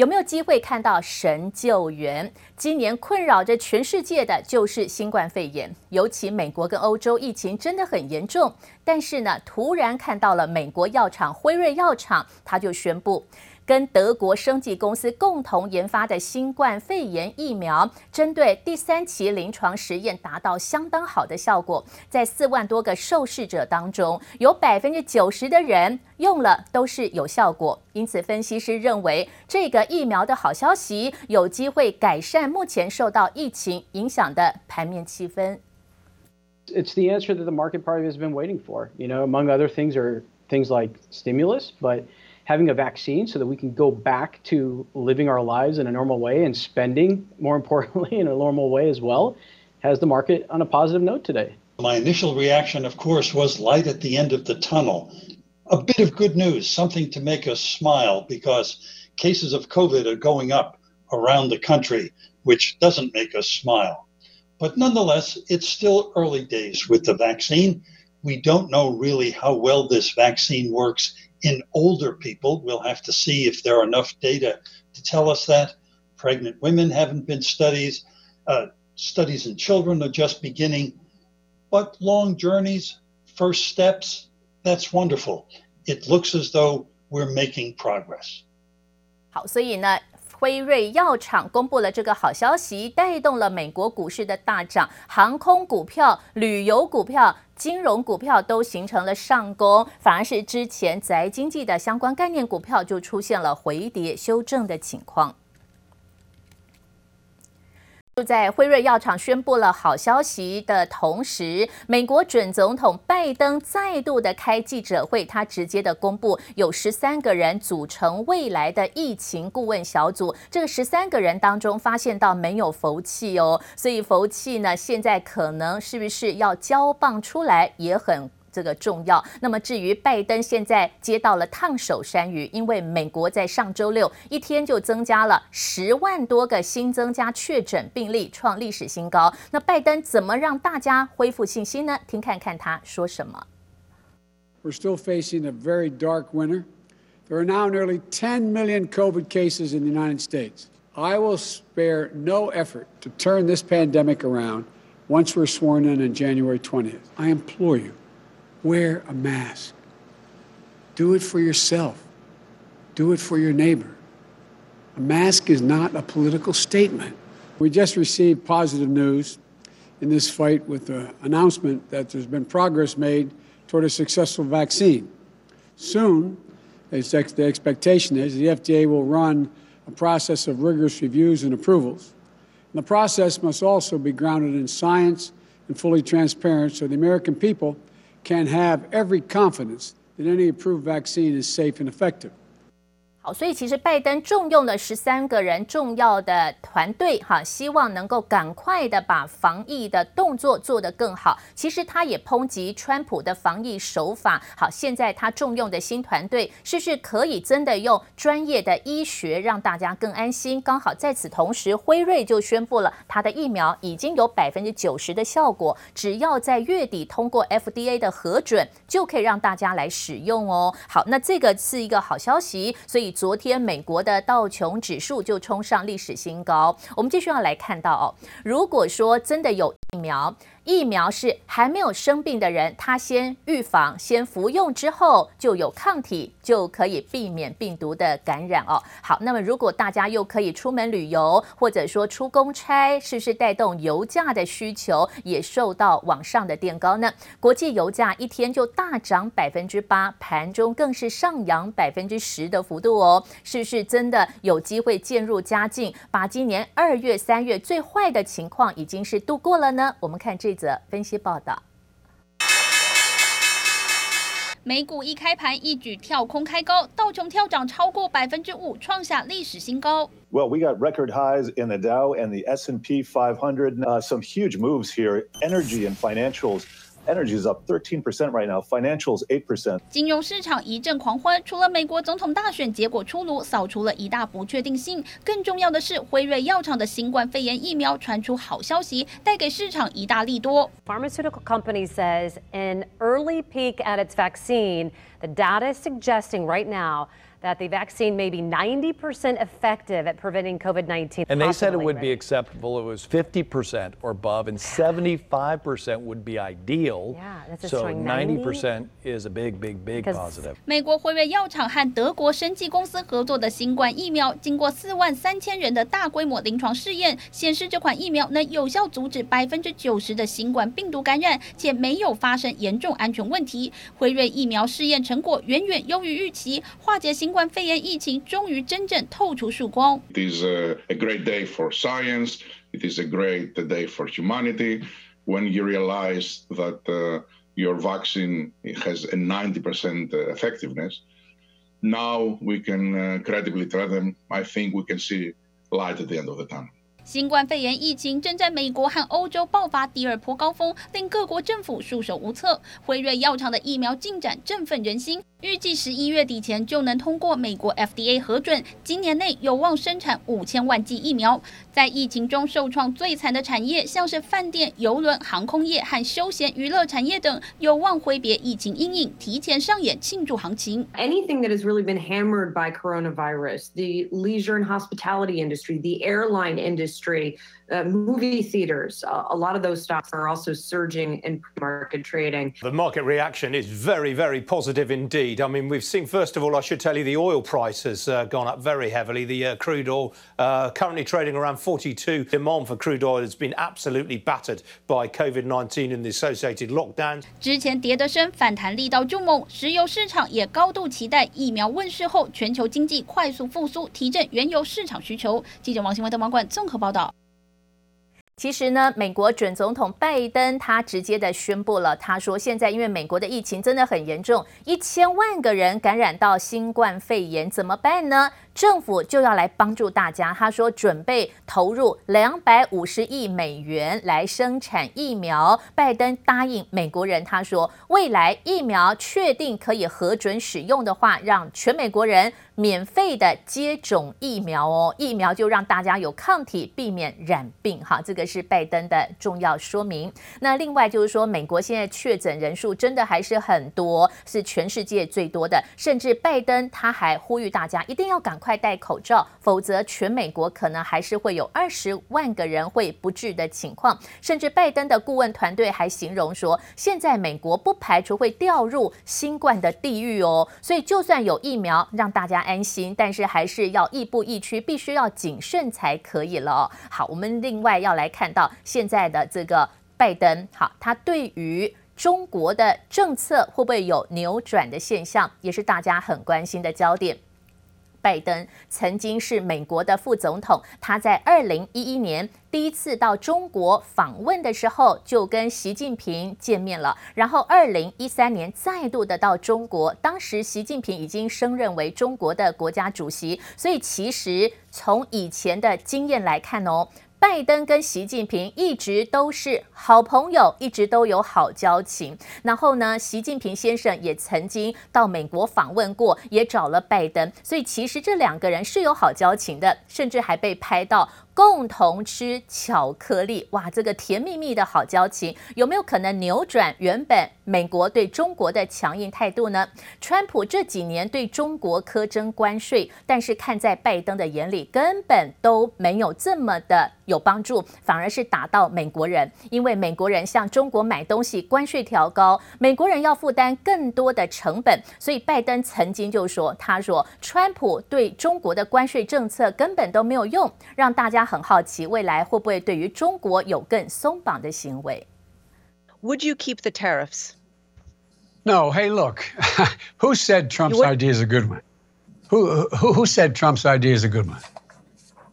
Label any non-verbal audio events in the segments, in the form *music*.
有没有机会看到神救援？今年困扰着全世界的就是新冠肺炎，尤其美国跟欧洲疫情真的很严重。但是呢，突然看到了美国药厂辉瑞药厂，他就宣布。跟德国生技公司共同研发的新冠肺炎疫苗，针对第三期临床实验达到相当好的效果，在四万多个受试者当中，有百分之九十的人用了都是有效果。因此，分析师认为这个疫苗的好消息有机会改善目前受到疫情影响的盘面气氛。It's the answer that the market party has been waiting for. You know, among other things are things like stimulus, but having a vaccine so that we can go back to living our lives in a normal way and spending, more importantly, *laughs* in a normal way as well, has the market on a positive note today. My initial reaction, of course, was light at the end of the tunnel. A bit of good news, something to make us smile because cases of COVID are going up around the country, which doesn't make us smile. But nonetheless, it's still early days with the vaccine. We don't know really how well this vaccine works in older people. We'll have to see if there are enough data to tell us that. Pregnant women haven't been studies. Uh, studies in children are just beginning. But long journeys, first steps, that's wonderful. It looks as though we're making progress. 好，所以呢， 辉瑞药厂公布了这个好消息，带动了美国股市的大涨，航空股票、旅游股票、金融股票都形成了上攻，反而是之前宅经济的相关概念股票就出现了回跌修正的情况。就在辉瑞药厂宣布了好消息的同时，美国准总统拜登再度的开记者会，他直接的公布有十三个人组成未来的疫情顾问小组。这十三个人当中发现到没有福气哦，所以福气呢，现在可能是不是要交棒出来也很。这个重要。那么至于拜登现在接到了烫手山芋，因为美国在上周六一天就增加了十万多个新增加确诊病例，创历史新高。那拜登怎么让大家恢复信心呢？听看看他说什么。We're still facing a very dark winter. There are now nearly 10 million COVID cases in the United States. I will spare no effort to turn this pandemic around once we're sworn in on January 20th. I implore you. Wear a mask. Do it for yourself. Do it for your neighbor. A mask is not a political statement. We just received positive news in this fight with the announcement that there's been progress made toward a successful vaccine. Soon, as the expectation is the FDA will run a process of rigorous reviews and approvals. And the process must also be grounded in science and fully transparent so the American people can have every confidence that any approved vaccine is safe and effective. 好，所以其实拜登重用了十三个人重要的团队，哈，希望能够赶快的把防疫的动作做得更好。其实他也抨击川普的防疫手法。好，现在他重用的新团队，是不是可以真的用专业的医学让大家更安心？刚好在此同时，辉瑞就宣布了他的疫苗已经有百分之九十的效果，只要在月底通过 FDA 的核准，就可以让大家来使用哦。好，那这个是一个好消息，所以。昨天美国的道琼指数就冲上历史新高。我们继续要来看到哦，如果说真的有疫苗。疫苗是还没有生病的人，他先预防，先服用之后就有抗体，就可以避免病毒的感染哦。好，那么如果大家又可以出门旅游，或者说出公差，是不是带动油价的需求也受到往上的垫高呢？国际油价一天就大涨百分之八，盘中更是上扬百分之十的幅度哦。是不是真的有机会渐入佳境，把今年二月、三月最坏的情况已经是度过了呢？我们看这。记者分析报道：美股一开盘一举跳空开高，道琼跳涨超过百分之五，创下历史新高。Well, we got record highs in the Dow and the S and P 500. Uh, some huge moves here. Energy and financials. Energy is up 13% right now. Financials 8%. 金融市场一阵狂欢，除了美国总统大选结果出炉，扫除了一大不确定性，更重要的是辉瑞药厂的新冠肺炎疫苗传出好消息，带给市场一大利多。Pharmaceutical company says an early peek at its vaccine, the data is suggesting right now that the vaccine may be 90% effective at preventing COVID 19. And they said it would be acceptable. It was 50% or above, and 75% would be ideal. Yeah, that's so 90? 90% is a big, big, big positive. 美国辉瑞药厂和德国生技公司合作的新冠疫苗，经过四万三千人的大规模临床试验，显示这款疫苗能有效阻止百分之九十的新冠病毒感染，且没有发生严重安全问题。辉瑞疫苗试验成果远远优于预期，化解新 冠肺炎疫情终于真正透出曙光。 It is a, a great day for science. It is a great day for humanity when you realize that uh, your vaccine has a 90% effectiveness. Now we can uh, credibly tell them, I think we can see light at the end of the tunnel. 新冠肺炎疫情正在美国和欧洲爆发第二波高峰，令各国政府束手无策。辉瑞药厂的疫苗进展振奋人心，预计十一月底前就能通过美国 FDA 核准，今年内有望生产五千万剂疫苗。在疫情中受创最惨的产业，像是饭店、邮轮、航空业和休闲娱乐产业等，有望挥别疫情阴影，提前上演庆祝行情。Anything that has really been hammered by coronavirus, the leisure and hospitality industry, the airline industry, industry. uh, movie theaters, uh, a lot of those stocks are also surging in market trading. The market reaction is very, very positive indeed. I mean, we've seen, first of all, I should tell you, the oil price has uh, gone up very heavily. The uh, crude oil uh, currently trading around 42. Demand for crude oil has been absolutely battered by COVID 19 and the associated lockdowns. 之前跌得深，反弹力道就猛，石油市场也高度期待疫苗问世后，全球经济快速复苏，提振原油市场需求。记者王新文、德芒馆综合报道。 其实呢，美国准总统拜登他直接的宣布了，他说现在因为美国的疫情真的很严重，一千万个人感染到新冠肺炎，怎么办呢？政府就要来帮助大家。他说准备投入两百五十亿美元来生产疫苗。拜登答应美国人，他说未来疫苗确定可以核准使用的话，让全美国人免费的接种疫苗哦。疫苗就让大家有抗体，避免染病。哈，这个是拜登的重要说明。那另外就是说，美国现在确诊人数真的还是很多，是全世界最多的。甚至拜登他还呼吁大家一定要赶快快戴口罩，否则全美国可能还是会有二十万个人会不治的情况。甚至拜登的顾问团队还形容说，现在美国不排除会掉入新冠的地狱哦。所以就算有疫苗让大家安心，但是还是要亦步亦趋，必须要谨慎才可以了。好，我们另外要来看到现在的这个拜登，好，他对于中国的政策会不会有扭转的现象，也是大家很关心的焦点。拜登曾经是美国的副总统，他在二零一一年第一次到中国访问的时候，就跟习近平见面了。然后二零一三年再度的到中国，当时习近平已经升任为中国的国家主席。所以其实从以前的经验来看哦。拜登跟习近平一直都是好朋友，一直都有好交情。然后呢，习近平先生也曾经到美国访问过，也找了拜登，所以其实这两个人是有好交情的，甚至还被拍到共同吃巧克力。哇，这个甜蜜蜜的好交情，有没有可能扭转原本美国对中国的强硬态度呢？川普这几年对中国苛征关税，但是看在拜登的眼里，根本都没有这么的。有帮助，反而是打到美国人，因为美国人向中国买东西关税调高，美国人要负担更多的成本，所以拜登曾经就说：“他说川普对中国的关税政策根本都没有用，让大家很好奇未来会不会对于中国有更松绑的行为。” Would you keep the tariffs? No. Hey, look, *laughs* who said Trump's idea is a good one? Who, who, who said Trump's idea is a good one?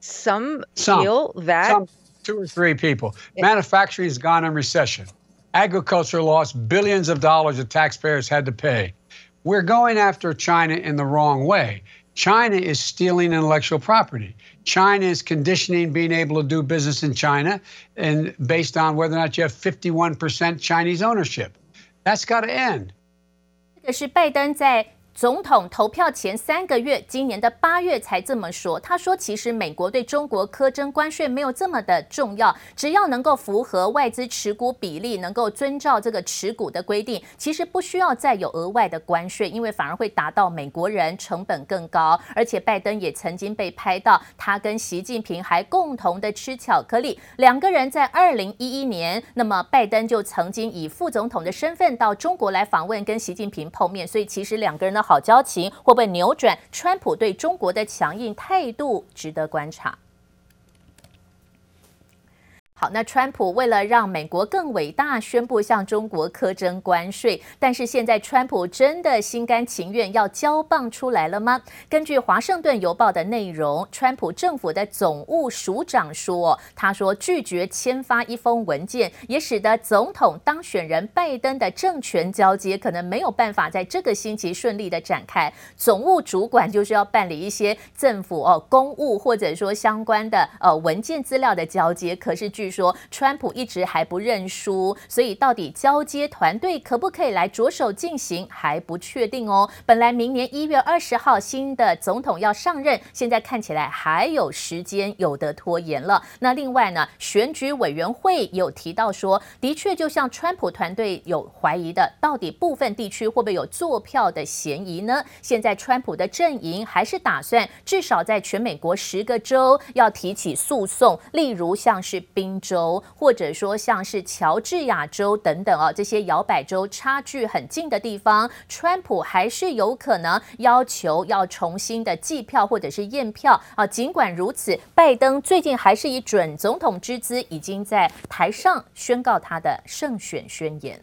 Some, Some feel that Some, two or three people. Manufacturing has gone in recession. Agriculture lost billions of dollars that taxpayers had to pay. We're going after China in the wrong way. China is stealing intellectual property. China is conditioning being able to do business in China and based on whether or not you have 51% Chinese ownership. That's got to end. 这个是拜登在 总统投票前三个月，今年的八月才这么说。他说：“其实美国对中国苛征关税没有这么的重要，只要能够符合外资持股比例，能够遵照这个持股的规定，其实不需要再有额外的关税，因为反而会达到美国人成本更高。而且拜登也曾经被拍到，他跟习近平还共同的吃巧克力。两个人在二零一一年，那么拜登就曾经以副总统的身份到中国来访问，跟习近平碰面。所以其实两个人呢”好交情会不会扭转川普对中国的强硬态度，值得观察。好，那川普为了让美国更伟大，宣布向中国苛征关税。但是现在川普真的心甘情愿要交棒出来了吗？根据《华盛顿邮报》的内容，川普政府的总务署长说，他说拒绝签发一封文件，也使得总统当选人拜登的政权交接可能没有办法在这个星期顺利的展开。总务主管就是要办理一些政府哦公务或者说相关的呃文件资料的交接，可是据说川普一直还不认输，所以到底交接团队可不可以来着手进行还不确定哦。本来明年一月二十号新的总统要上任，现在看起来还有时间有得拖延了。那另外呢，选举委员会有提到说，的确就像川普团队有怀疑的，到底部分地区会不会有作票的嫌疑呢？现在川普的阵营还是打算至少在全美国十个州要提起诉讼，例如像是宾州。或者说像是乔治亚州等等啊，这些摇摆州差距很近的地方，川普还是有可能要求要重新的计票或者是验票啊。尽管如此，拜登最近还是以准总统之姿，已经在台上宣告他的胜选宣言。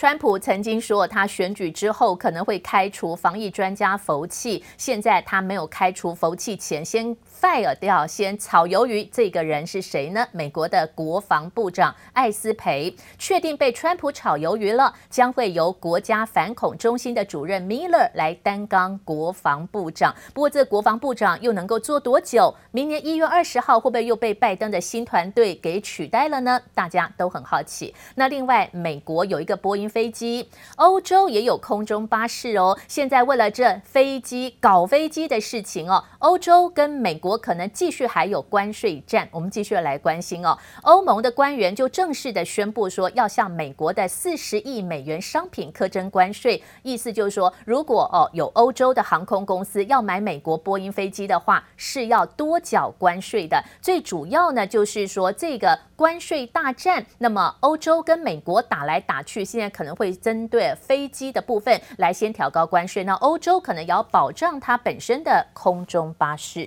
川普曾经说，他选举之后可能会开除防疫专家福气，现在他没有开除福气前，先。fire 掉，先炒鱿鱼，这个人是谁呢？美国的国防部长艾斯培确定被川普炒鱿鱼了，将会由国家反恐中心的主任 Miller 来担纲国防部长。不过，这国防部长又能够做多久？明年一月二十号会不会又被拜登的新团队给取代了呢？大家都很好奇。那另外，美国有一个波音飞机，欧洲也有空中巴士哦。现在为了这飞机搞飞机的事情哦，欧洲跟美国。可能继续还有关税战，我们继续来关心哦。欧盟的官员就正式的宣布说，要向美国的四十亿美元商品课征关税，意思就是说，如果哦有欧洲的航空公司要买美国波音飞机的话，是要多缴关税的。最主要呢，就是说这个关税大战，那么欧洲跟美国打来打去，现在可能会针对飞机的部分来先调高关税，那欧洲可能要保障它本身的空中巴士。